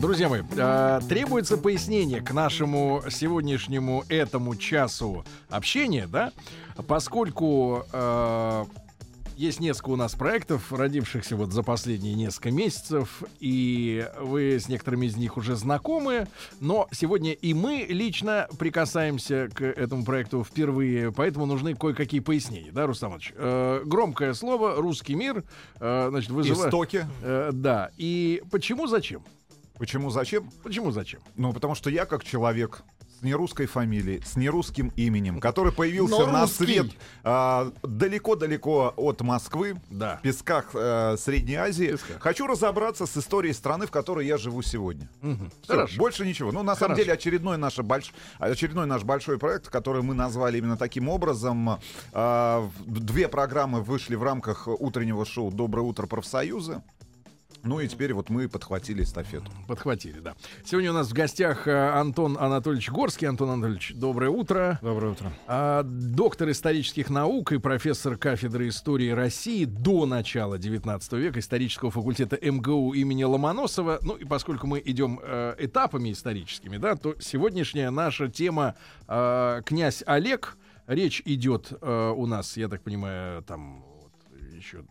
Друзья мои, э, требуется пояснение к нашему сегодняшнему этому часу общения, да, поскольку э, есть несколько у нас проектов, родившихся вот за последние несколько месяцев, и вы с некоторыми из них уже знакомы, но сегодня и мы лично прикасаемся к этому проекту впервые, поэтому нужны кое-какие пояснения, да, Рустам Ильич? Э, громкое слово «русский мир», э, значит, вызывает... Истоки. Э, да, и почему, зачем? Почему зачем? Почему зачем? Ну, потому что я как человек с нерусской фамилией, с нерусским именем, который появился Но на русский. свет а, далеко-далеко от Москвы, Да. в песках э, Средней Азии, Песках. хочу разобраться с историей страны, в которой я живу сегодня. Мгм. Всё, Хорошо. больше ничего. Ну, на самом Хорошо. деле, очередной наш, больш... очередной наш большой проект, который мы назвали именно таким образом. А, Две программы вышли в рамках утреннего шоу «Доброе утро, профсоюзы». Ну и теперь вот мы подхватили эстафету. Подхватили, да. Сегодня у нас в гостях э, Антон Анатольевич Горский. Антон Анатольевич, доброе утро. Доброе утро. А, доктор исторических наук и профессор кафедры истории России до начала 19 века исторического факультета МГУ имени Ломоносова. Ну и поскольку мы идем э, этапами историческими, да, то сегодняшняя наша тема э, князь Олег. Речь идет э, у нас, я так понимаю, там вот, еще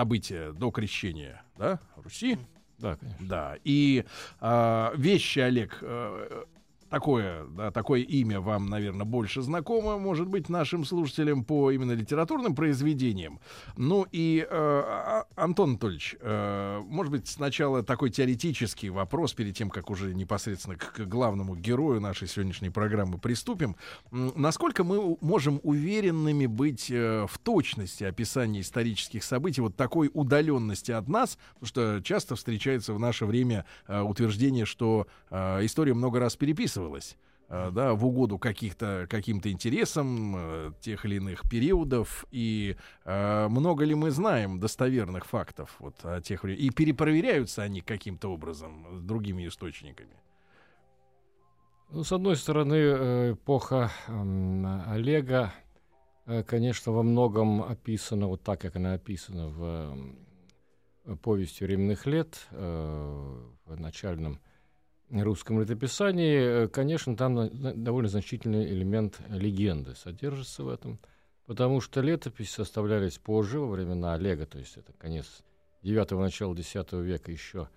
события до крещения, да, Руси. Да, конечно. Да, и а, вещи, Олег, э, такое, да, такое имя вам, наверное, больше знакомо, может быть, нашим слушателям по именно литературным произведениям. Ну и, э, а- Антон Анатольевич, э, может быть, сначала такой теоретический вопрос, перед тем, как уже непосредственно к, к главному герою нашей сегодняшней программы приступим. Насколько мы можем уверенными быть э, в точности описания исторических событий, вот такой удаленности от нас, потому что часто встречается в наше время э, утверждение, что э, история много раз переписывалась. э, Да, в угоду каких-то каким-то интересам э, тех или иных периодов и э, много ли мы знаем достоверных фактов вот о тех и перепроверяются они каким-то образом другими источниками. Ну, с одной стороны, э, эпоха Олега, конечно, во многом описана вот так, как она описана в повести временных лет, в начальном русском летописании. Э, Конечно, там довольно значительный элемент легенды содержится в этом, потому что летопись составлялись позже, во времена Олега, то есть это конец 9 начало X века еще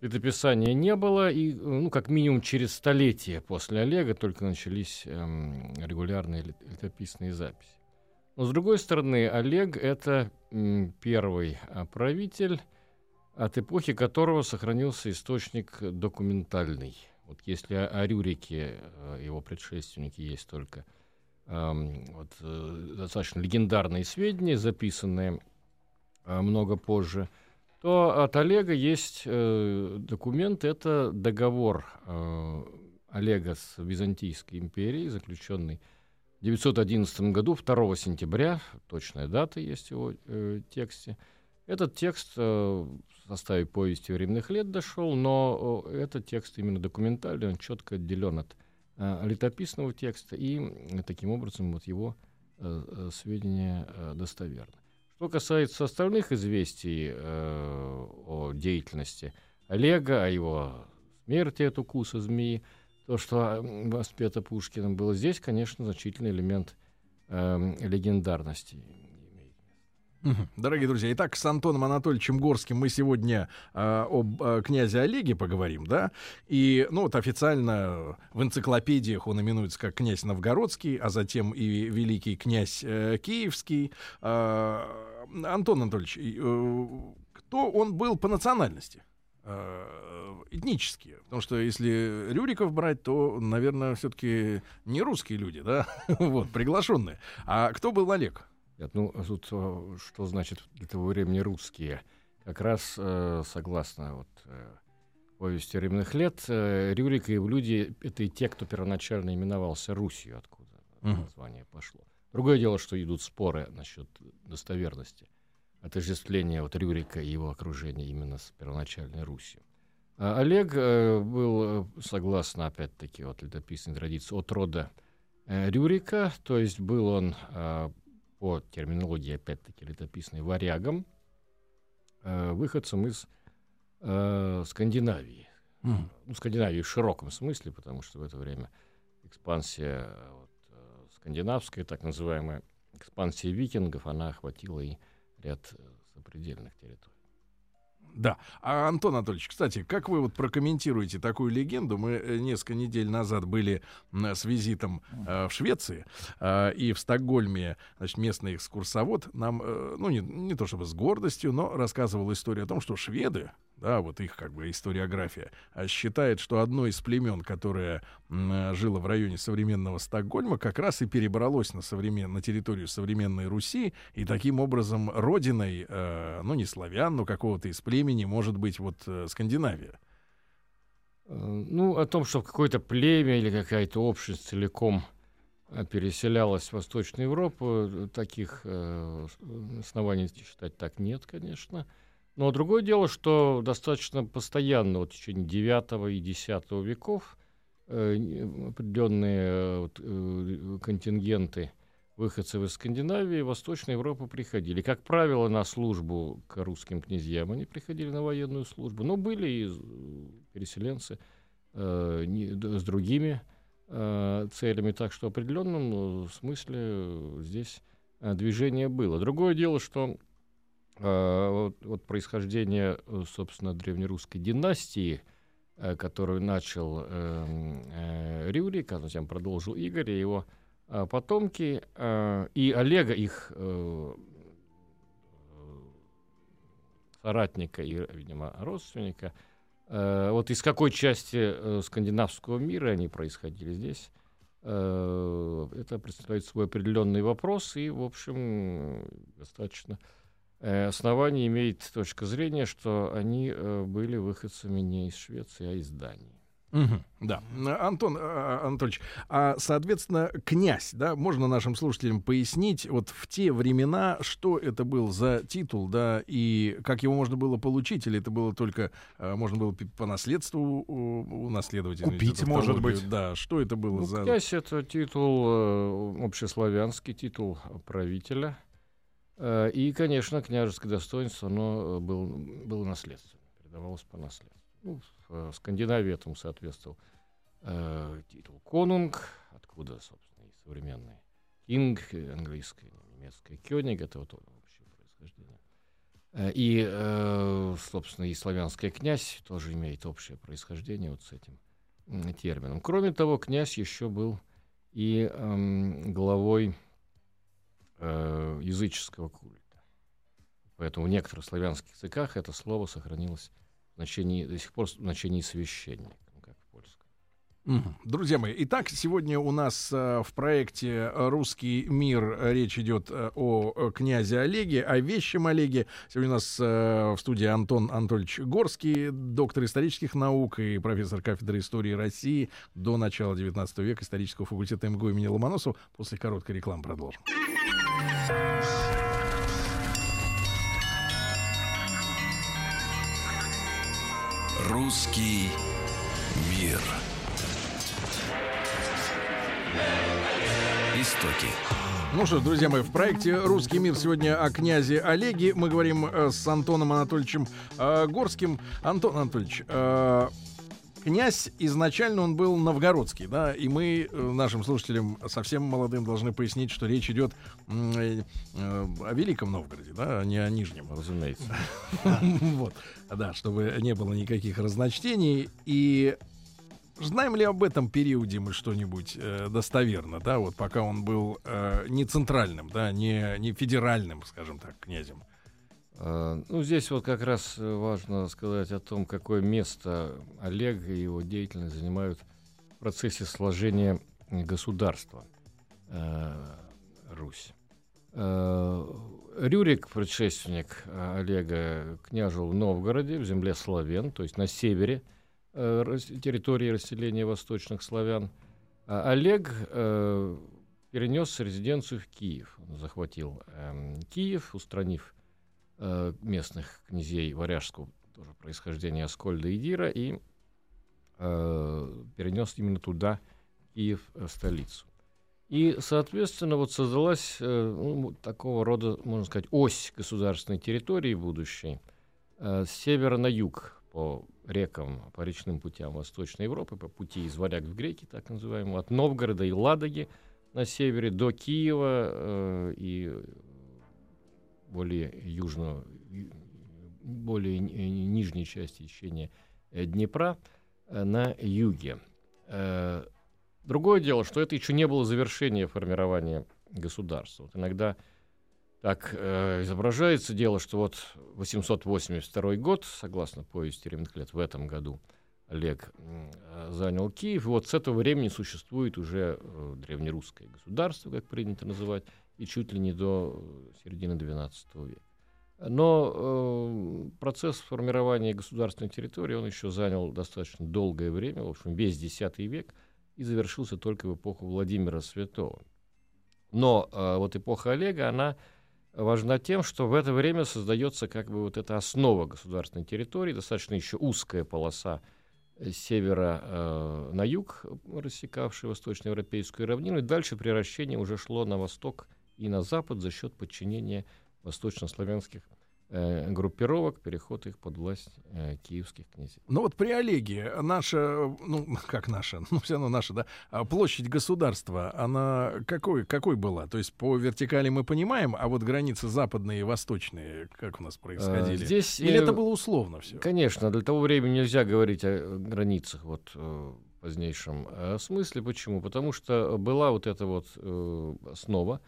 летописания не было, и, э, ну, как минимум через столетие после Олега только начались эм, регулярные лет- летописные записи. Но, с другой стороны, Олег — это м, первый а, правитель, от эпохи которого сохранился источник документальный. Вот если о, Рюрике, э, его предшественнике, есть только вот, э, достаточно легендарные сведения, записанные э, много позже, то от Олега есть документ, это договор Олега с Византийской империей, заключенный в 911 году, 2 сентября, точная дата есть в его э, тексте. Этот текст э, составе повести временных лет дошел, но этот текст именно документальный, он четко отделен от э, летописного текста, и таким образом вот его э, э, сведения достоверны. Что касается остальных известий о деятельности Олега, о его смерти от укуса змеи, то, что воспето Пушкиным было здесь, конечно, значительный элемент легендарности. Дорогие друзья, итак, с Антоном Анатольевичем Горским мы сегодня э, об э, князе Олеге поговорим, да? И, ну, вот официально в энциклопедиях он именуется как князь Новгородский, а затем и великий князь э, Киевский. Э, Антон Анатольевич, э, кто он был по национальности? Э, этнические. Потому что если Рюриков брать, то, наверное, все-таки не русские люди, да, вот, приглашенные. А кто был Олег? Нет, ну, тут э, что значит для того времени русские? Как раз э, согласно вот, э, повести временных лет. Э, Рюрик и его люди — это и те, кто первоначально именовался Русью, откуда Мгм. название пошло. Другое дело, что идут споры насчет достоверности отождествления вот Рюрика и его окружения именно с первоначальной Русью. А Олег был, согласно, опять-таки, вот летописной традиции, от рода Рюрика, то есть был он э, по терминологии, опять-таки, летописной варягом, э, выходцем из э, Скандинавии. Мгм. Ну, Скандинавии в широком смысле, потому что в это время экспансия вот, э, скандинавская, так называемая экспансия викингов, она охватила и ряд э, сопредельных территорий. Да. А Антон Анатольевич, кстати, как вы вот прокомментируете такую легенду? Мы э, несколько недель назад были с визитом э, в Швеции э, и в Стокгольме, значит, местный экскурсовод нам, э, ну не, не то чтобы с гордостью, но рассказывал историю о том, что шведы, да, вот их как бы историография, а, считает, что одно из племен, которое э, жило в районе современного Стокгольма, как раз и перебралось на, современ... на территорию современной Руси, и таким образом родиной, э, ну не славян, но какого-то из племени может быть вот э, Скандинавия. Э, Ну, о том, что какое-то племя или какая-то общность целиком э, переселялась в Восточную Европу, э, таких э, оснований считать так нет, конечно. Но другое дело, что достаточно постоянно вот в течение IX и X веков э, определенные э, вот, э, контингенты выходцев из Скандинавии в Восточную Европу приходили. Как правило, на службу к русским князьям они приходили на военную службу. Но были и переселенцы э, не- с другими э, целями. Так что в определенном э, смысле э, здесь движение было. Другое дело, что вот, вот происхождение, э, собственно, древнерусской династии, э, которую начал эм, э, Рюрик, а затем продолжил Игорь, и его э, потомки, э, и Олега, их э, э, соратника и, видимо, родственника, Э, вот из какой части э, скандинавского мира они происходили здесь, э, это представляет свой определенный вопрос, и, в общем, достаточно э, оснований имеет точка зрения, что они э, были выходцами не из Швеции, а из Дании. Мгм, Да. Антон а, Анатольевич, а, соответственно, князь, да, можно нашим слушателям пояснить, вот в те времена, что это был за титул, да, и как его можно было получить, или это было только, а, можно было по наследству у- унаследовать? Купить, может быть. Да, что это было Ну, за... князь — это титул, э, общеславянский титул правителя. Э, И, конечно, княжеское достоинство, оно э, был, было наследственным, передавалось по наследству. Ну, в э, Скандинавии этому соответствовал э, титул конунг, откуда, собственно, и современный кинг, э, английское, немецкое кёниг, это вот общее происхождение. Э, И, э, собственно, и славянское князь тоже имеет общее происхождение вот с этим термином. Кроме того, князь еще был и эм, главой э, языческого культа. Поэтому в некоторых славянских языках это слово сохранилось в значении, до сих пор в значении священник, ну, как в польском. Мгм. Друзья мои, итак, сегодня у нас э, в проекте «Русский мир» речь идет э, о э, князе Олеге, о вещем Олеге. Сегодня у нас в студии Антон Анатольевич Горский, доктор исторических наук и профессор кафедры истории России до начала XIX века исторического факультета МГУ имени Ломоносова. После короткой рекламы продолжим. Русский мир. Истоки. Ну что ж, друзья мои, в проекте «Русский мир» сегодня о князе Олеге. Мы говорим э, с Антоном Анатольевичем э, Горским. Антон Анатольевич, э, князь изначально он был новгородский, да, и мы нашим слушателям совсем молодым должны пояснить, что речь идет о Великом Новгороде, да, а не о Нижнем. Разумеется. Вот, да, чтобы не было никаких разночтений. И знаем ли об этом периоде мы что-нибудь э, достоверно, да, вот пока он был э, не центральным, да, не, не федеральным, скажем так, князем. А, Ну, здесь вот как раз э, важно сказать о том, какое место Олег и его деятельность занимают в процессе сложения государства э, Русь. Э, Рюрик, предшественник э, Олега, княжил в Новгороде, в земле Славен, то есть на севере э, территории расселения восточных славян. А Олег э, перенес резиденцию в Киев. Он захватил э, Киев, устранив э, местных князей варяжского тоже происхождения Аскольда и Дира, и э, перенес именно туда Киев, э, столицу. И, соответственно, вот создалась э, ну, такого рода, можно сказать, ось государственной территории будущей э, с севера на юг по рекам, по речным путям Восточной Европы, по пути из Варяг в Греки, так называемому, от Новгорода и Ладоги на севере до Киева э, и более южного, более нижней части течения э, Днепра э, на юге. Э, другое дело, что это еще не было завершение формирования государства. Вот иногда так э, изображается дело, что вот 882 год, согласно повести лет, в этом году Олег э, занял Киев. Вот с этого времени существует уже э, древнерусское государство, как принято называть, и чуть ли не до середины XII века. Но э, процесс формирования государственной территории, он еще занял достаточно долгое время, в общем, весь X век, и завершился только в эпоху Владимира Святого. Но э, вот эпоха Олега, она важна тем, что в это время создается как бы вот эта основа государственной территории, достаточно еще узкая полоса с севера э, на юг, рассекавшая восточноевропейскую равнину, и дальше превращение уже шло на восток и на запад за счет подчинения восточнославянских э, группировок, переход их под власть э, киевских князей. Ну вот при Олеге наша, ну как наша, ну все равно наша, да, а площадь государства, она какой, какой была? То есть по вертикали мы понимаем, а вот границы западные и восточные, как у нас происходили? А, здесь, Или э, это было условно все? Конечно, для того времени нельзя говорить о границах вот э, в позднейшем э, смысле. Почему? Потому что была вот эта вот э, основа,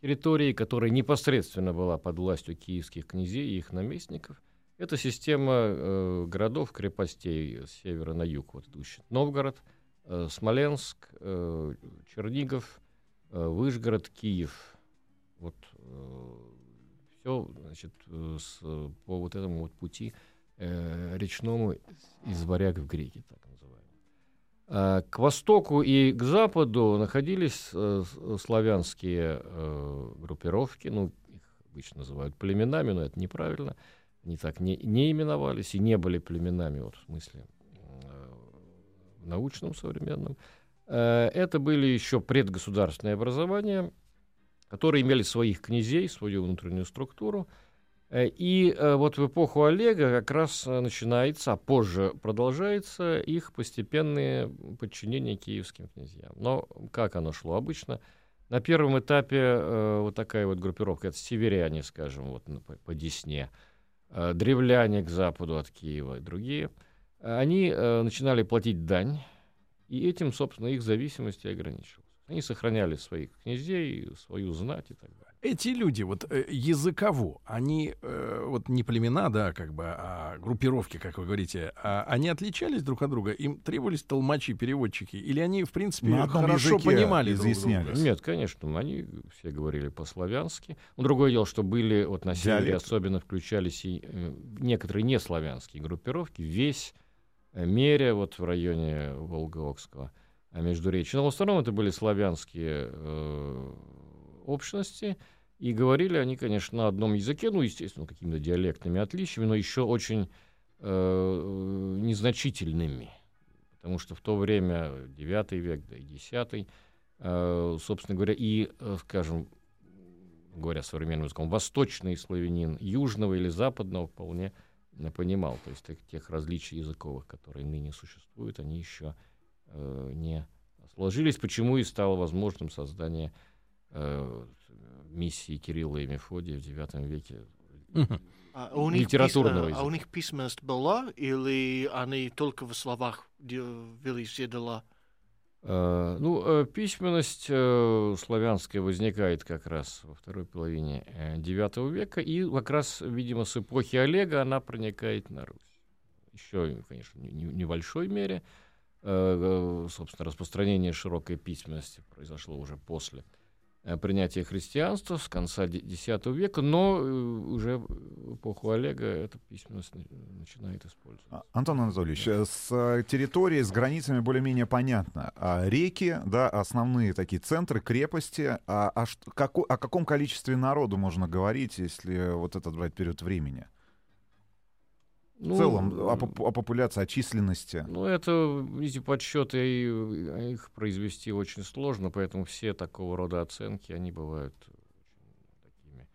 территории, которая непосредственно была под властью киевских князей и их наместников. Это система э, городов, крепостей с севера на юг, вот идущий Новгород, э, Смоленск, э, Чернигов, э, Выжгород, Киев. Вот э, все, значит, э, с, по вот этому вот пути э, речному из варяг в греки, так Э, к востоку и к западу находились э, славянские э, группировки, ну, их обычно называют племенами, но это неправильно. Они так не, не именовались и не были племенами, вот, в смысле в научном современном. Это были еще предгосударственные образования, которые имели своих князей, свою внутреннюю структуру – Э, и э, вот в эпоху Олега как раз э, начинается, а позже продолжается их постепенное подчинение киевским князьям. Но как оно шло обычно? На первом этапе вот такая вот группировка, это северяне, скажем, вот по, по Десне, древляне к западу от Киева и другие, они начинали платить дань, и этим, собственно, их зависимость и ограничивалась. Они сохраняли своих князей, свою знать и так далее эти люди, вот э, языково, они э, вот не племена, да, как бы, а группировки, как вы говорите, а они отличались друг от друга? Им требовались толмачи, переводчики? Или они, в принципе, хорошо понимали изъяснялись? Друг друга? Нет, конечно, они все говорили по-славянски. Но другое дело, что были вот на севере Диалект. особенно включались и э, некоторые неславянские группировки, весь э, мере вот в районе Волгоокского э, междуречия. Но в основном это были славянские э, общности, и говорили они, конечно, на одном языке, ну, естественно, какими-то диалектными отличиями, но еще очень э, незначительными. Потому что в то время, 9 век, да и 10, э, собственно говоря, и, э, скажем, говоря современным языком, восточный славянин южного или западного вполне понимал. То есть тех различий языковых, которые ныне существуют, они еще э, не сложились, почему и стало возможным создание э, миссии Кирилла и Мефодия в IX веке а у них литературного пис... А у них письменность была или они только в словах вели все дела? Uh, ну, uh, письменность uh, славянская возникает как раз во второй половине IX века, и как раз, видимо, с эпохи Олега она проникает на Русь. Еще, конечно, в не, небольшой мере. Собственно, распространение широкой письменности произошло уже после э, принятия христианства с конца X века, но э, уже в эпоху Олега эта письменность начинает использоваться. А, Антон Анатольевич, э, с территорией, с границами более-менее понятно. А реки, да, основные такие центры, крепости. А, а что, како, о каком количестве народу можно говорить, если вот этот брать период времени? Ну, в целом, о, о популяции, о численности. Ну, это, эти подсчеты, их произвести очень сложно, поэтому все такого рода оценки, они бывают такими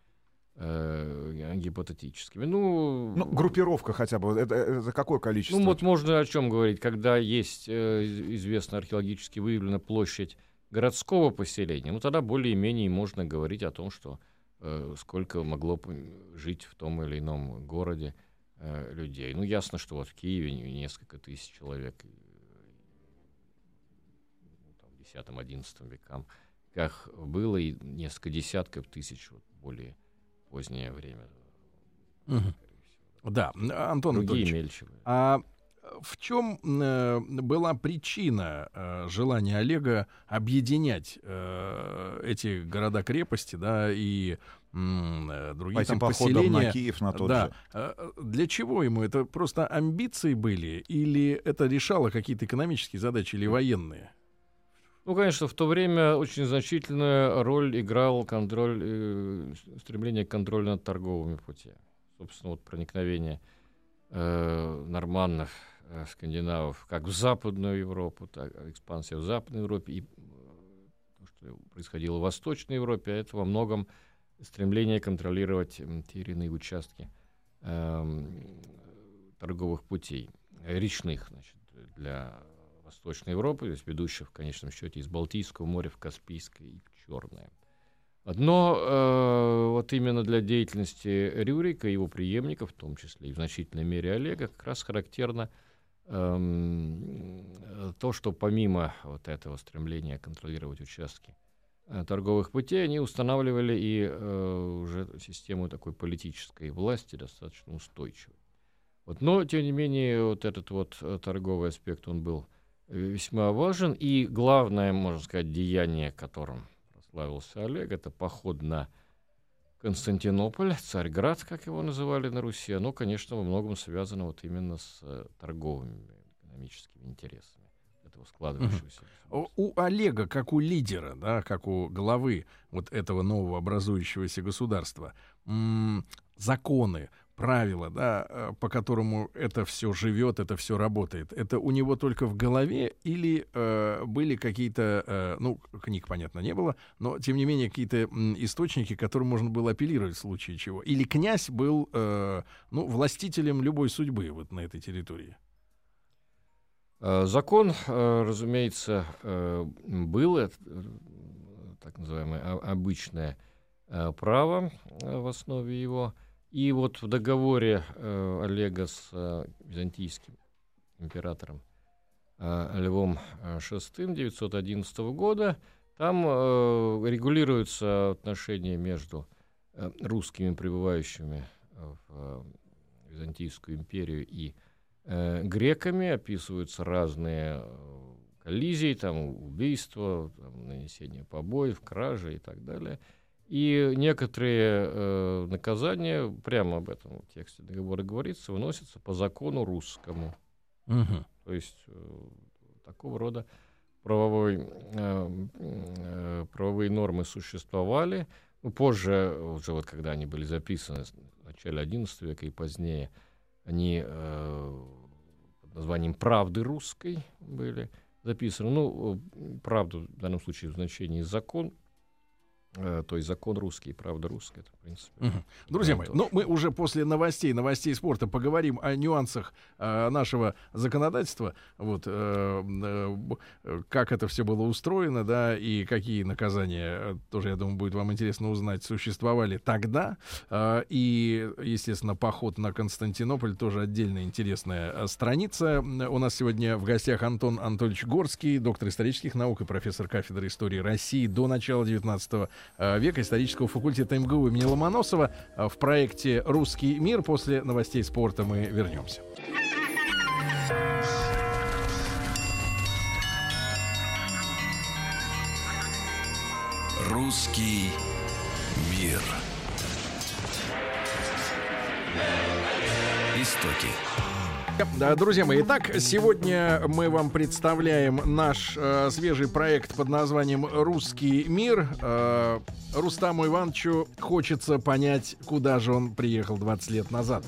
э, гипотетическими. Ну, ну, группировка хотя бы, это, это какое количество? Ну, вот можно о чем говорить, когда есть э, известно археологически выявлена площадь городского поселения, ну, тогда более-менее можно говорить о том, что э, сколько могло жить в том или ином городе э, людей. Ну, ясно, что вот в Киеве несколько тысяч человек ну, там, в X-XI векам, как было, и несколько десятков тысяч вот, более позднее время. Угу. Да, Антон Другие Анатольевич, а в чем э, была причина э, желания Олега объединять э, эти города-крепости, да, и э, другие там поселения? на Киев, на тот да. же. Э, для чего ему? Это просто амбиции были? Или это решало какие-то экономические задачи или военные? Ну, конечно, в то время очень значительную роль играл контроль, э, стремление к контролю над торговыми путями. Собственно, вот проникновение э, норманнов скандинавов как в Западную Европу, так экспансия в Западной Европе и э, то, что происходило в Восточной Европе, а это во многом стремление контролировать те или иные участки э, торговых путей, речных, значит, для Восточной Европы, то есть ведущих в конечном счете из Балтийского моря в Каспийское и в Черное. Но э, вот именно для деятельности Рюрика и его преемников, в том числе и в значительной мере Олега, как раз характерно – Эм, то, что помимо вот этого стремления контролировать участки э, торговых путей, они устанавливали и э, уже систему такой политической власти достаточно устойчивой. Вот, но, тем не менее, вот этот вот э, торговый аспект, он был весьма важен, и главное, можно сказать, деяние, которым прославился Олег, это поход на Константинополь, Царьград, как его называли на Руси, оно, конечно, во многом связано вот именно с э, торговыми экономическими интересами этого складывающегося. У, у Олега, как у лидера, да, как у главы вот этого нового образующегося государства, законы, правила, да, э, по которому это все живет, это все работает, это у него только в голове или э, были какие-то, э, ну, книг, понятно, не было, но, тем не менее, какие-то источники, которым можно было апеллировать в случае чего? Или князь был, э, ну, властителем любой судьбы вот на этой территории? Э, закон, э, разумеется, был, это, так называемое обычное право в основе его – и вот в договоре э, Олега с э, византийским императором э, Львом VI 911 года там э, регулируются отношения между э, русскими, прибывающими в э, Византийскую империю, и э, греками, описываются разные э, коллизии, там убийства, там, нанесение побоев, кражи и так далее – и некоторые э, наказания, прямо об этом в тексте договора говорится, выносятся по закону русскому. Угу. То есть э, такого рода правовой, э, э, правовые нормы существовали. Ну, позже, уже вот когда они были записаны в начале XI века и позднее, они э, под названием «Правды русской» были записаны. Ну, э, правду в данном случае в значении «закон», то есть закон русский, правда русская, это, в принципе. Угу. Друзья мои, ну мы уже после новостей, новостей спорта поговорим о нюансах э, нашего законодательства, вот э, э, как это все было устроено, да, и какие наказания, э, тоже, я думаю, будет вам интересно узнать, существовали тогда, э, и, естественно, поход на Константинополь тоже отдельная интересная э, страница. У нас сегодня в гостях Антон Анатольевич Горский, доктор исторических наук и профессор кафедры истории России до начала 19 Э, века исторического факультета МГУ имени Ломоносова э, в проекте «Русский мир». После новостей спорта мы вернемся. Русский мир. Истоки. Да, друзья мои, итак, сегодня мы вам представляем наш э, свежий проект под названием «Русский мир». Э, Рустаму Ивановичу хочется понять, куда же он приехал 20 лет назад.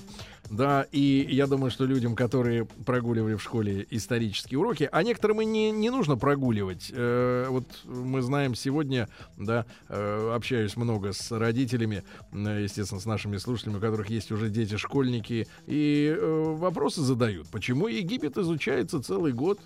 Да, и я думаю, что людям, которые прогуливали в школе исторические уроки, а некоторым и не, не нужно прогуливать. Э, вот мы знаем сегодня, да, э, общаюсь много с родителями, э, естественно, с нашими слушателями, у которых есть уже дети-школьники, и э, вопросы задают. Почему Египет изучается целый год,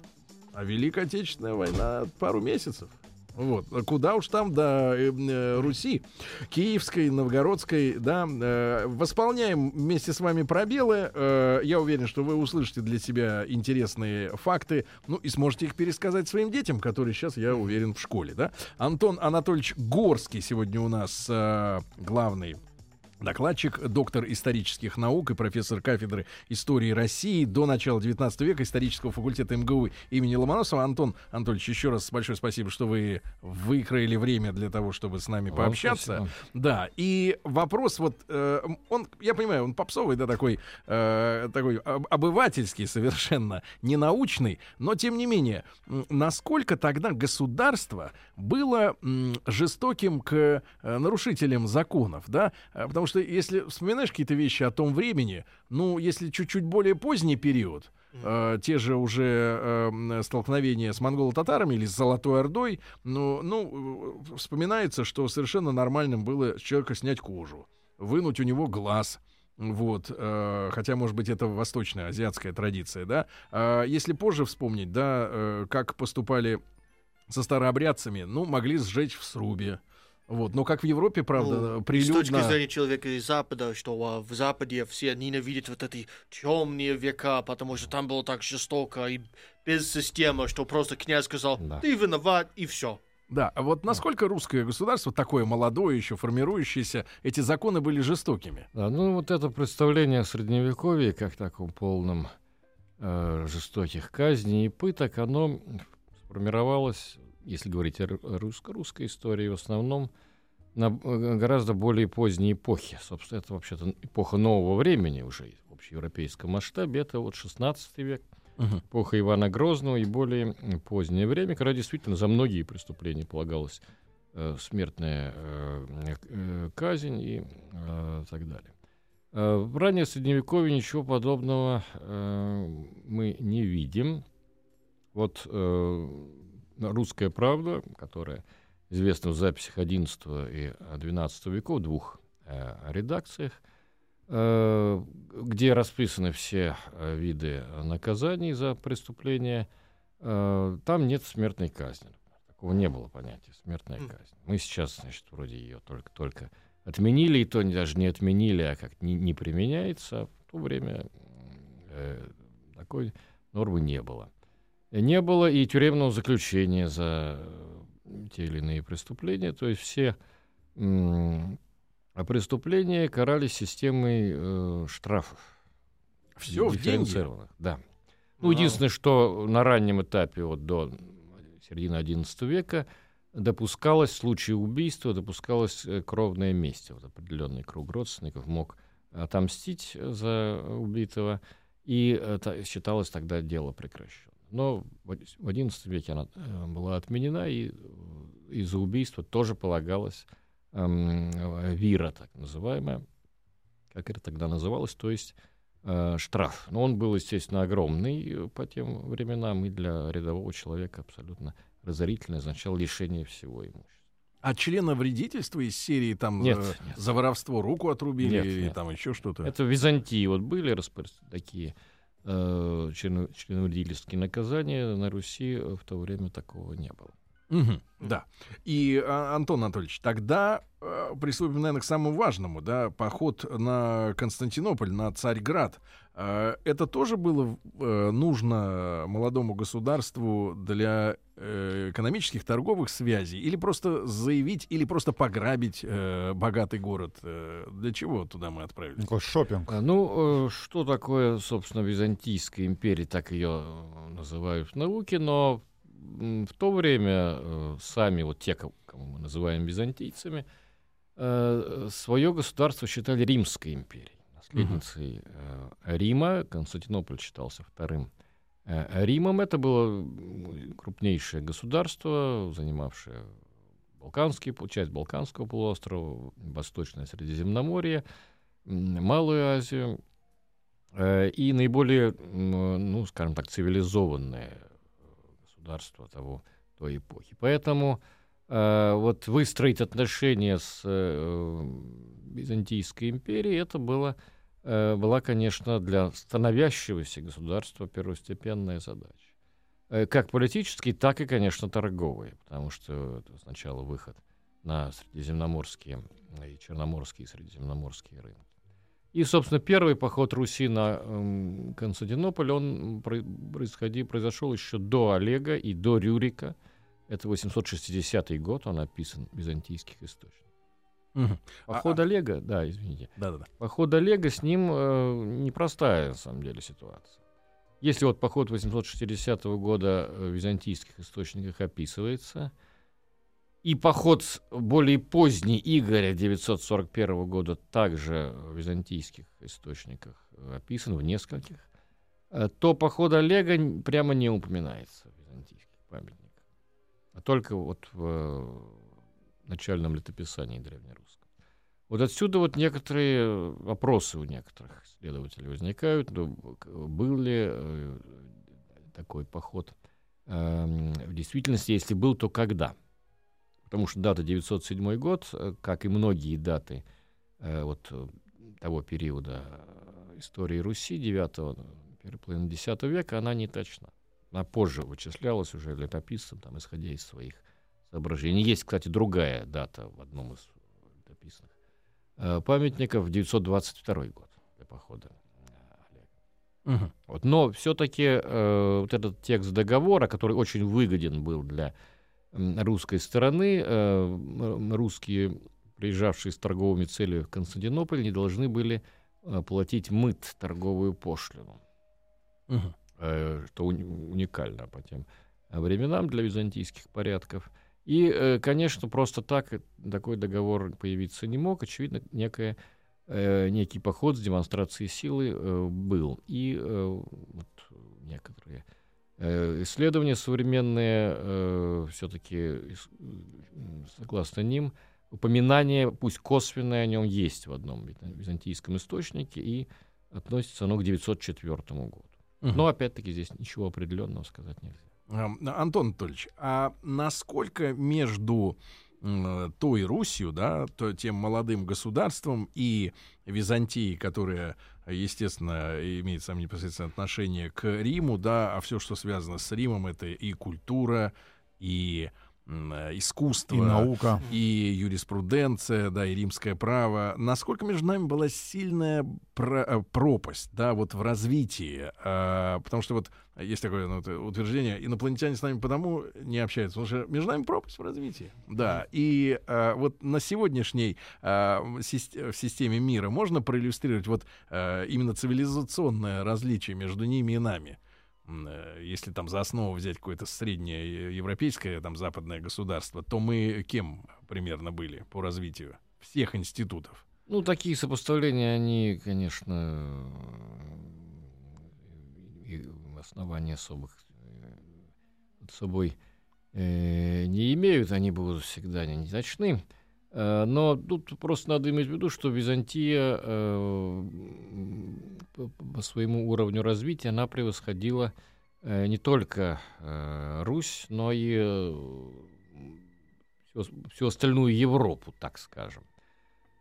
а Великая Отечественная война пару месяцев? Вот. Куда уж там до э, э, Руси, Киевской, Новгородской, да. Э, восполняем вместе с вами пробелы. Э, я уверен, что вы услышите для себя интересные факты, ну и сможете их пересказать своим детям, которые сейчас, я уверен, в школе, да. Антон Анатольевич Горский сегодня у нас э, главный Докладчик, доктор исторических наук и профессор кафедры истории России до начала 19 века исторического факультета МГУ имени Ломоносова. Антон Анатольевич, еще раз большое спасибо, что вы выкроили время для того, чтобы с нами Вам пообщаться. спасибо. Да, и вопрос вот, э, он, я понимаю, он попсовый, да, такой, э, такой об- обывательский совершенно, не научный, но тем не менее, насколько тогда государство было жестоким к э, нарушителям законов, да, Э, потому что если вспоминаешь какие-то вещи о том времени, ну, если чуть-чуть более поздний период, э, те же уже э, столкновения с монголо-татарами или с Золотой Ордой, ну, ну, э, вспоминается, что совершенно нормальным было с человека снять кожу, вынуть у него глаз, вот, э, хотя, может быть, это восточная, азиатская традиция, да. А если позже вспомнить, да, э, как поступали со старообрядцами, ну, могли сжечь в срубе. Вот, но как в Европе, правда, Ну, С прилюдно... точки зрения человека из Запада, что а, в Западе все ненавидят вот эти темные века, потому что там было так жестоко и без системы, что просто князь сказал, Да. ты виноват, и все. Да, а вот насколько русское государство, такое молодое еще, формирующееся, эти законы были жестокими? Да, ну вот это представление о средневековье как таком полном э, жестоких казней и пыток, оно сформировалось, если говорить о ру- русско- русской истории, в основном на э, гораздо более поздней эпохе. Собственно, это вообще-то эпоха нового времени уже в общеевропейском масштабе. Это вот 16 век, эпоха Ивана Грозного и более позднее время, когда действительно за многие преступления полагалась э, смертная э, э, казнь и э, так далее. Э, В раннее Средневековье ничего подобного э, мы не видим. Вот э, русская правда, которая известна в записях XI и XII веков, двух э, редакциях, э, где расписаны все э, виды наказаний за преступления, э, там нет смертной казни. Такого не было понятия смертная казнь. Мы сейчас, значит, вроде ее только-только отменили, и то не- даже не отменили, а как не, не применяется. А в то время э, такой нормы не было. Не было и тюремного заключения за э, те или иные преступления. То есть все преступления карались системой э, штрафов. Все в деньги. Да. Ну, Вау. единственное, что на раннем этапе, вот до середины XI века, допускалось в случае убийства, допускалось э, кровная месть. Вот определенный круг родственников мог отомстить за убитого, и та- считалось тогда дело прекращено. Но в XI веке она э, была отменена, и э, из-за убийства тоже полагалось эм, э, вира, так называемая, как это тогда называлось, то есть э, штраф. Но он был, естественно, огромный по тем временам, и для рядового человека абсолютно разорительный, означал лишение всего имущества. А члена вредительства из серии там Нет, э, нет. за воровство руку отрубили Нет, или нет. там еще что-то? Это в Византии вот были распро- такие э, члено- членовредительские наказания, на Руси э, в то время такого не было. Мгм, да. И, а, Антон Анатольевич, тогда э, приступим, наверное, к самому важному, да, поход на Константинополь, на Царьград. Э, это тоже было э, нужно молодому государству для э, экономических, торговых связей? Или просто заявить, или просто пограбить э, богатый город? Для чего туда мы отправились? Такой шопинг. А, Ну, что такое, собственно, Византийская империя, так ее называют в науке, но в то время сами вот те, кого- мы называем византийцами, свое государство считали Римской империей, наследницей э, Рима. Константинополь считался вторым э, Римом. Это было крупнейшее государство, занимавшее Балканский, часть Балканского полуострова, Восточное Средиземноморье, Малую Азию э, и наиболее, ну, скажем так, цивилизованное государство того, той эпохи. Поэтому вот выстроить отношения с Византийской империей, это было, была, конечно, для становящегося государства первостепенная задача. Э, как политический, так и, конечно, торговый, потому что это сначала выход на средиземноморские и черноморские, и средиземноморские рынки. И, собственно, первый поход Руси на э, Константинополь, он происходи, произошел еще до Олега и до Рюрика. Это 860 год, он описан в византийских источниках. Угу. Поход а, Олега, да, извините. Да-да-да. Поход Олега с ним э, непростая, на самом деле, ситуация. Если вот поход 860 года в византийских источниках описывается, и поход более поздний Игоря 941 года также в византийских источниках описан в нескольких, э, то поход Олега прямо не упоминается в византийских памятниках, а только вот в э, начальном летописании древнерусском. Вот отсюда вот некоторые вопросы у некоторых исследователей возникают. Ну, был ли э, такой поход эм, в действительности, если был, то когда? потому что дата 907 год, э, как и многие даты э, вот э, того периода истории Руси, 9 первой половины X века, она не точна. Она позже вычислялась уже летописцем, там, исходя из своих соображений. Есть, кстати, другая дата в одном из летописных памятников, 922 год для похода. Угу. Вот, но все-таки э, вот этот текст договора, который очень выгоден был для русской стороны. Э, русские, приезжавшие с торговыми целями в Константинополь, не должны были э, платить мыт, торговую пошлину. Угу. Что уникально по тем временам для византийских порядков. И, конечно, просто так такой договор появиться не мог. Очевидно, некая, некий поход с демонстрацией силы был. И вот некоторые Э, исследования современные э, все-таки, согласно ним, упоминание, пусть косвенное, о нем есть в одном византийском источнике, и относится оно к 904 году. Угу. Но, опять-таки, здесь ничего определенного сказать нельзя. Антон Анатольевич, а насколько между той Русью, да, тем молодым государством и Византией, которая естественно, имеет самое непосредственное отношение к Риму, да, а все, что связано с Римом, это и культура, и искусство, и наука, и юриспруденция, да, и римское право. Насколько между нами была сильная про- э, пропасть, да, вот в развитии, а, потому что вот есть такое ну, утверждение, инопланетяне с нами потому не общаются, потому что между нами пропасть в развитии, да, и а, вот на сегодняшней а, в системе мира можно проиллюстрировать вот а, именно цивилизационное различие между ними и нами. Э, если там за основу взять какое-то среднее европейское, там, западное государство, то мы кем примерно были по развитию всех институтов? Ну, такие сопоставления, они, конечно, и основания особых под э, собой э, не имеют, они будут всегда не незначны. Э, но тут просто надо иметь в виду, что Византия э, по своему уровню развития она превосходила э, не только Русь, но и всю, остальную Европу, так скажем.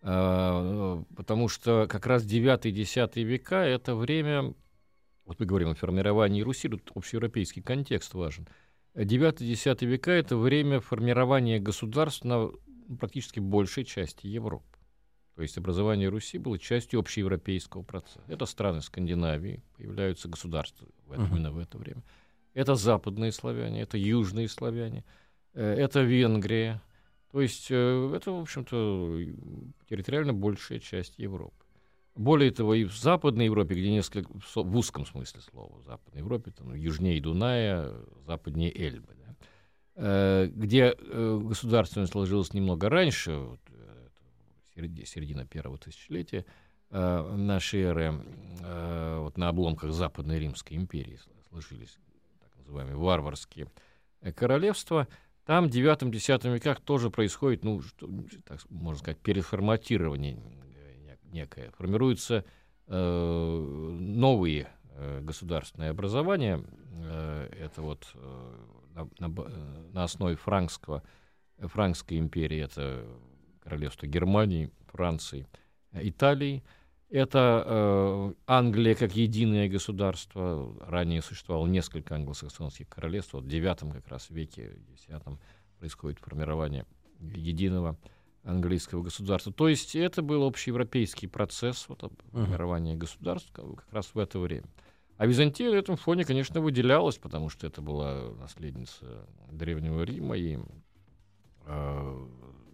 Потому что как раз 9-10 века — это время, вот мы говорим о формировании Руси, тут общеевропейский контекст важен. 9-10 века — это время формирования государств на практически большей части Европы. То есть образование Руси было частью общеевропейского процесса. Это страны Скандинавии, появляются государства в это, uh-huh. именно в это время. Это западные славяне, это южные славяне, э, это Венгрия. То есть э, это, в общем-то, территориально большая часть Европы. Более того, и в Западной Европе, где несколько, в узком смысле слова, в Западной Европе, там, южнее Дуная, западнее Эльбы, где э, государственность сложилась немного раньше, вот, э, середина первого тысячелетия э, нашей эры, э, вот на обломках Западной Римской империи сложились так называемые варварские королевства, там в 9-10 веках тоже происходит, ну, что, так можно сказать, переформатирование некое. Формируются э, новые э, государственные образования. Э, это вот э, на, на, на основе франкского, франкской империи, это королевство Германии, Франции, Италии. Это э, Англия как единое государство. Ранее существовало несколько англосаксонских королевств. Вот в IX как раз веке, в X происходит формирование единого английского государства. То есть это был общеевропейский процесс вот, формирования uh-huh. государств как раз в это время. А Византия на этом фоне, конечно, выделялась, потому что это была наследница Древнего Рима и э,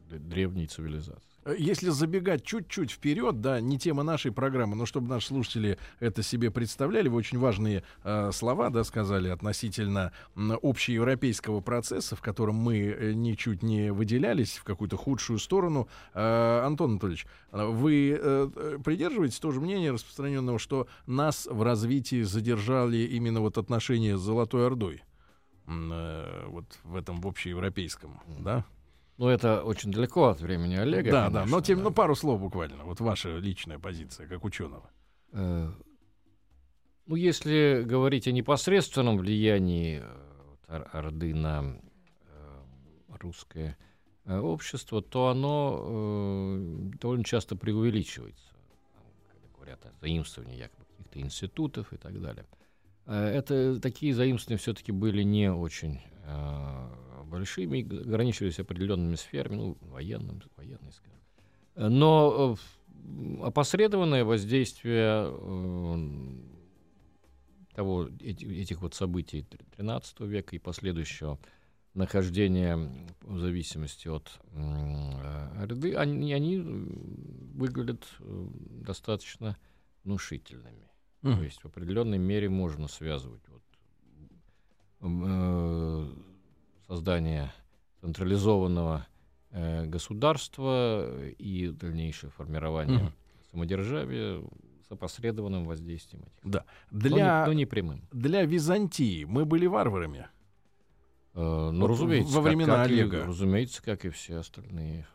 древней цивилизации. Если забегать чуть-чуть вперед, да, не тема нашей программы, но чтобы наши слушатели это себе представляли, вы очень важные э, слова, да, сказали относительно общеевропейского процесса, в котором мы э, ничуть не выделялись в какую-то худшую сторону. Э, Антон Анатольевич, вы э, придерживаетесь тоже мнения распространенного, что нас в развитии задержали именно вот отношения с Золотой Ордой? Э, вот в этом в общеевропейском, да? Ну, это очень далеко от времени Олега. Да, конечно, да, но тем, да. ну, пару слов буквально. Вот ваша личная позиция, как ученого. Э, ну, если говорить о непосредственном влиянии э, Орды на э, русское общество, то оно довольно часто преувеличивается. Когда говорят о заимствовании якобы каких-то институтов и так далее. Это такие заимствования все-таки были не очень э, большими, ограничивались определенными сферами, ну, военным, военной, скажем. Но э, опосредованное воздействие э, того, этих вот событий XIII века и последующего нахождения в зависимости от э, Орды, они, они выглядят достаточно внушительными. Mm. То есть в определенной мере можно связывать вот, создание централизованного э, государства и дальнейшее формирование угу. самодержавия с опосредованным воздействием этих. Да. Для, но, не, но не прямым. Для Византии мы были варварами. Э, ну, вот разумеется. Во времена как, Олега. И, разумеется, как и все остальные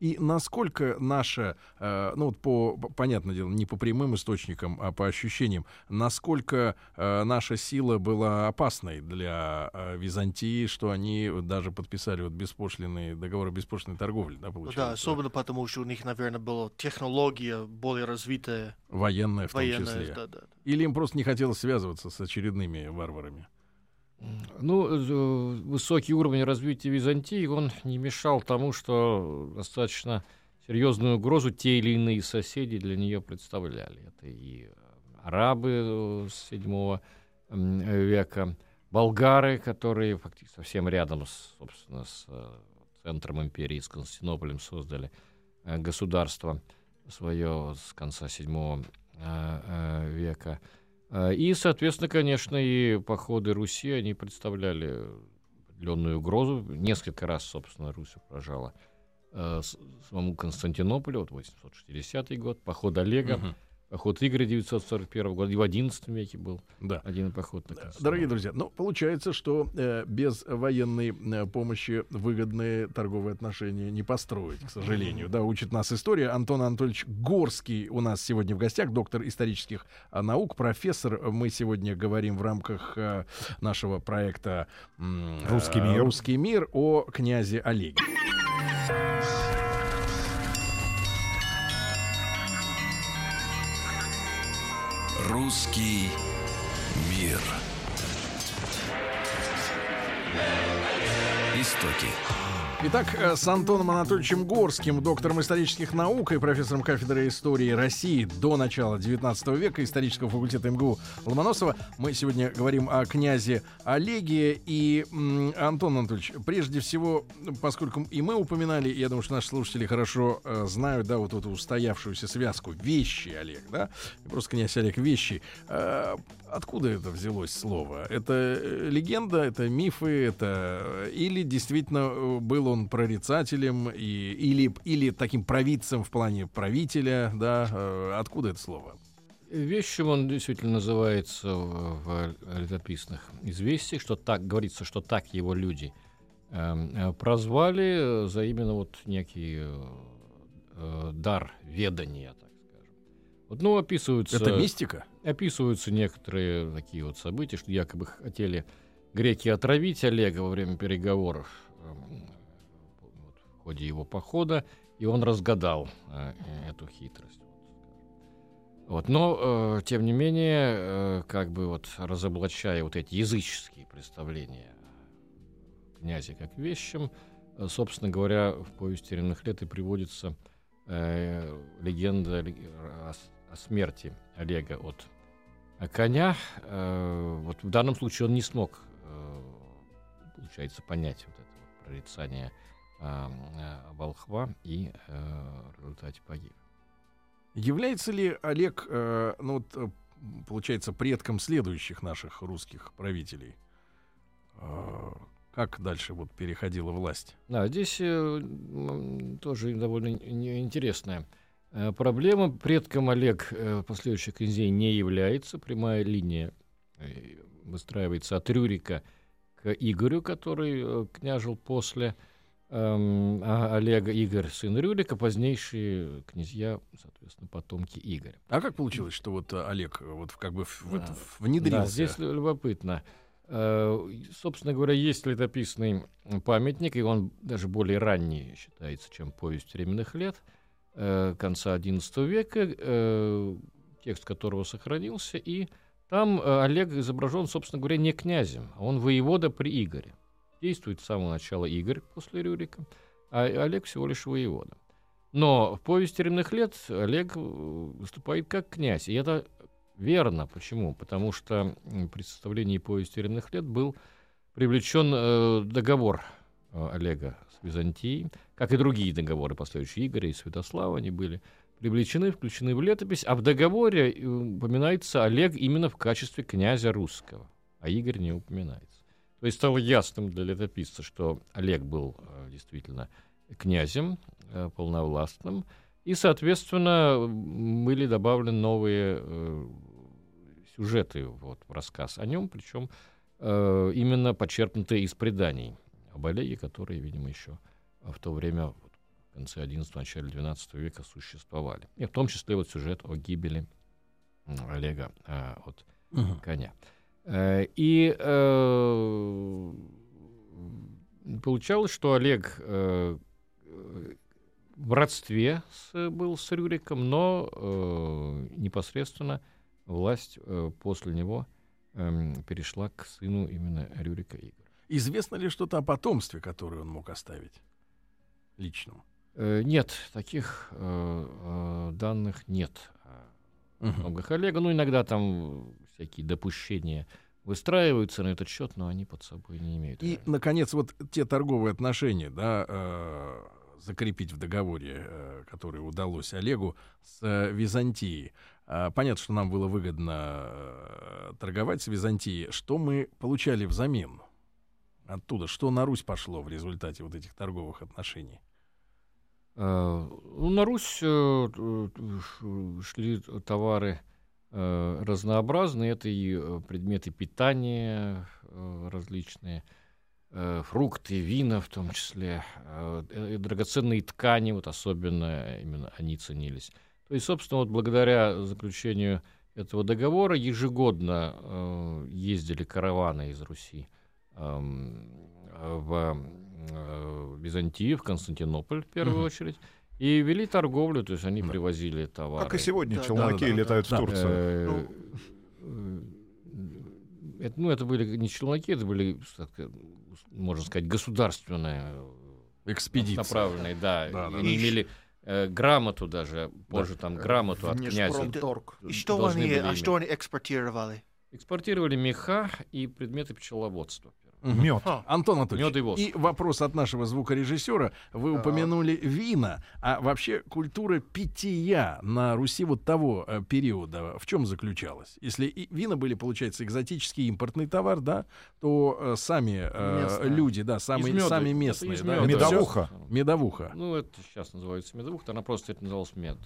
и насколько наша, э, ну вот по, понятное дело, не по прямым источникам, а по ощущениям, насколько э, наша сила была опасной для э, Византии, что они даже подписали вот беспошлинные договоры беспошлиной торговли, да, получается? Да, особенно потому, что у них, наверное, была технология более развитая. Военная в военная, том числе. Да, да. Или им просто не хотелось связываться с очередными варварами? Ну, э, высокий уровень развития Византии, он не мешал тому, что достаточно серьезную угрозу те или иные соседи для нее представляли. Это и арабы с 7 века, болгары, которые фактически совсем рядом, с, собственно, с э, центром империи, с Константинополем создали э, государство свое с конца 7 века. А, и, соответственно, конечно, и походы Руси, они представляли определенную угрозу. Несколько раз, собственно, Русь угрожала э, самому Константинополю, вот 860 год, поход Олега. Угу. Поход Игоря 941 года, и в XI веке был да. один поход. На Дорогие друзья, ну, получается, что э, без военной э, помощи выгодные торговые отношения не построить, к сожалению. Да, учит нас история. Антон Анатольевич Горский у нас сегодня в гостях, доктор исторических э, наук, профессор. Мы сегодня говорим в рамках э, нашего проекта э, «Русский мир». «Русский мир» о князе Олеге. Русский мир. Истоки. Итак, э, с Антоном Анатольевичем Горским, доктором исторических наук и профессором кафедры истории России до начала 19 века исторического факультета МГУ Ломоносова, мы сегодня говорим о князе Олеге. И, Антон Анатольевич, прежде всего, поскольку и мы упоминали, я думаю, что наши слушатели хорошо э, знают, да, вот эту устоявшуюся связку «Вещи Олег», да, просто князь Олег «Вещи». Э, откуда это взялось слово? Это э, легенда, это мифы, это... э, Или действительно э, был он прорицателем, и, или, или таким провидцем в плане правителя, да? Откуда это слово? Вещим он действительно называется в, летописных известиях, что так говорится, что так его люди эм, э, прозвали за именно вот некий э, дар ведания, так. Вот, ну, описываются, Это мистика? описываются некоторые такие вот события, что якобы хотели греки отравить Олега во время переговоров эм, в ходе его похода, и он разгадал э, эту хитрость. Вот, но, э, тем не менее, э, как бы вот разоблачая вот эти языческие представления князя как вещем, э, собственно говоря, в повести временных лет и приводится э, легенда о смерти Олега от коня. Э, вот в данном случае он не смог, э, получается, понять вот это прорицание э, волхва и в результате погиб. Является ли Олег, ну вот, получается, предком следующих наших русских правителей? Как дальше вот переходила власть? Да, здесь тоже довольно ин- интересная проблема. Предком Олег э, последующих князей не является. Прямая линия э, выстраивается от Рюрика к Игорю, который э, княжил после эм, а Олега. Игорь, сын Рюрика, позднейшие князья, соответственно, потомки Игоря. А как получилось, что вот э, Олег э, вот в- как бы в- в Да. внедрился? Да, здесь лю- любопытно. Э, Собственно говоря, есть летописный памятник, и он даже более ранний считается, чем повесть временных лет, э, конца XI века, э, текст которого сохранился, и там э, Олег изображен, собственно говоря, не князем, а он воевода при Игоре. Действует с самого начала Игорь после Рюрика, а Олег всего лишь воевода. Но в повести временных лет Олег выступает как князь, и это Верно. Почему? Потому что при составлении повести временных лет был привлечен договор Олега с Византией, как и другие договоры последующие Игоря и Святослава, они были привлечены, включены в летопись, а в договоре э, упоминается Олег именно в качестве князя русского, а Игорь не упоминается. То есть стало ясным для летописца, что Олег был э, действительно князем э, полновластным, и, соответственно, были добавлены новые э, сюжеты вот, в рассказ о нем, причем э, именно почерпнутые из преданий об Олеге, которые, видимо, еще в то время, вот, в конце XI, начале XII века существовали. И в том числе вот сюжет о гибели Олега э, от Мгм. коня. Э, И э, получалось, что Олег э, э, в родстве с- был с Рюриком, но э, непосредственно власть э, после него эм, перешла к сыну именно Рюрика Игоря. Известно ли что-то о потомстве, которое он мог оставить личном? Э, Нет, таких э, э, данных нет о Мгм. многих Олега. Ну, иногда там всякие допущения выстраиваются на этот счет, но они под собой не имеют. И, реального. наконец, вот те торговые отношения, да, э, закрепить в договоре, э, который удалось Олегу с э, Византией. А, понятно, что нам было выгодно э, торговать с Византией. Что мы получали взамен оттуда? Что на Русь пошло в результате вот этих торговых отношений? Э, ну, на Русь э, ш- шли товары э, разнообразные. Это и э, предметы питания э, различные, э, фрукты, вина в том числе, э, э, драгоценные ткани, вот особенно именно они ценились. То есть, собственно, вот благодаря заключению этого договора ежегодно э, ездили караваны из Руси в э, Византию, в Константинополь в первую Мгм. очередь, и вели торговлю, то есть они Да. привозили товары. Как и сегодня Да, челноки да, да, летают да. в Турцию. Э, э, это, ну, это были не челноки, это были, можно сказать, государственные Экспедиции. направленные, да. Да, да, они да. имели э, грамоту даже, позже там грамоту от князя. И что они, были а что они экспортировали? Экспортировали меха и предметы пчеловодства. Мед. Антон Анатольевич, Мёд и воск. вопрос от нашего звукорежиссера. Вы Да. упомянули вина, а вообще культура питья на Руси вот того э, периода в чем заключалась? Если и вина были, получается, экзотический импортный товар, да, то э, сами э, Местные. люди, да, самые, Из мёда. сами местные, да, это всё Медовуха. медовуха. Ну, это сейчас называется медовуха, она просто это называлось мед.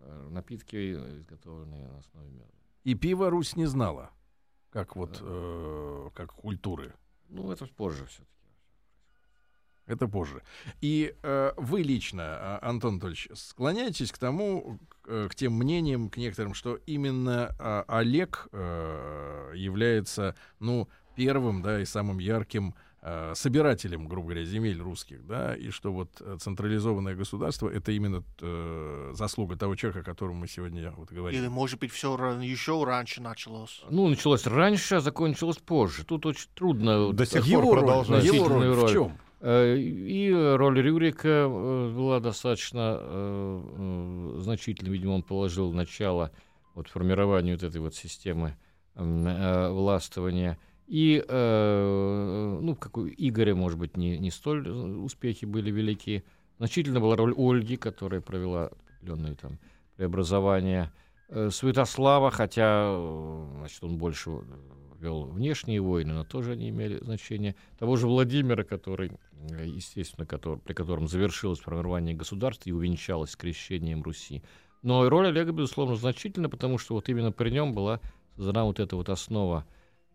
Э, Напитки, изготовленные на основе меда. И пиво Русь не знала, как вот, э, как культуры. Ну, это позже все-таки. Это позже. И э, вы лично, а, Антон Анатольевич, склоняетесь к тому, к, э, к тем мнениям, к некоторым, что именно а, Олег э, является, ну, первым, да, и самым ярким э, собирателем, грубо говоря, земель русских, да, и что вот э, централизованное государство — это именно э, заслуга того человека, о котором мы сегодня вот говорим. Или, может быть, все еще раньше началось? Ну, началось раньше, а закончилось позже. Тут очень трудно... До сих Его пор роль, продолжается. его роль Значительную в роль. чем? Э, И роль Рюрика была достаточно значительной. Видимо, он положил начало вот формированию вот этой вот системы э, властвования. И, э, ну, как у Игоря, может быть, не, не столь успехи были велики. Значительно была роль Ольги, которая провела определенные там преобразования. Э, Святослава, хотя э, значит, он больше вел внешние войны, но тоже они имели значение. Того же Владимира, который, э, естественно, который, при котором завершилось формирование государства и увенчалось крещением Руси. Но и роль Олега, безусловно, значительна, потому что вот именно при нем была создана вот эта вот основа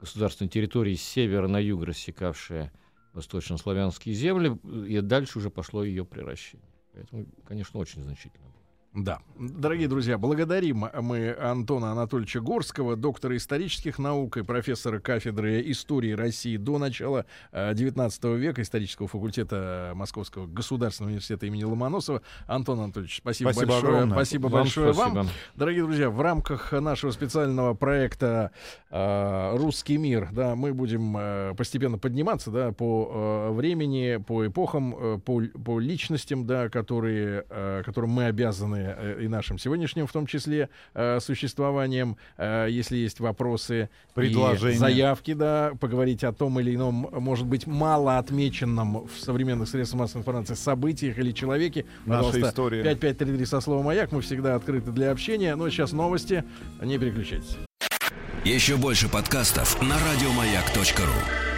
государственной территории с севера на юг, рассекавшая восточнославянские земли, и дальше уже пошло ее превращение. Поэтому, конечно, очень значительно было. Да. Дорогие друзья, благодарим мы Антона Анатольевича Горского, доктора исторических наук и профессора кафедры истории России до начала э, 19 века исторического факультета Московского государственного университета имени Ломоносова. Антон Анатольевич, спасибо, Спасибо большое. огромное. Спасибо Вам большое вам. спасибо. Дорогие друзья, в рамках нашего специального проекта э, «Русский мир», да, мы будем э, постепенно подниматься, да, по э, времени, по эпохам, э, по, по личностям, да, которые, э, которым мы обязаны э, и нашим сегодняшним, в том числе, э, существованием. Э, если есть вопросы, Предложения. и заявки, да, поговорить о том или ином, может быть, мало отмеченном в современных средствах массовой информации событиях или человеке, Наша история. 5533 со словом «Маяк». Мы всегда открыты для общения. Но сейчас новости. Не переключайтесь. Еще больше подкастов на радиомаяк.ру.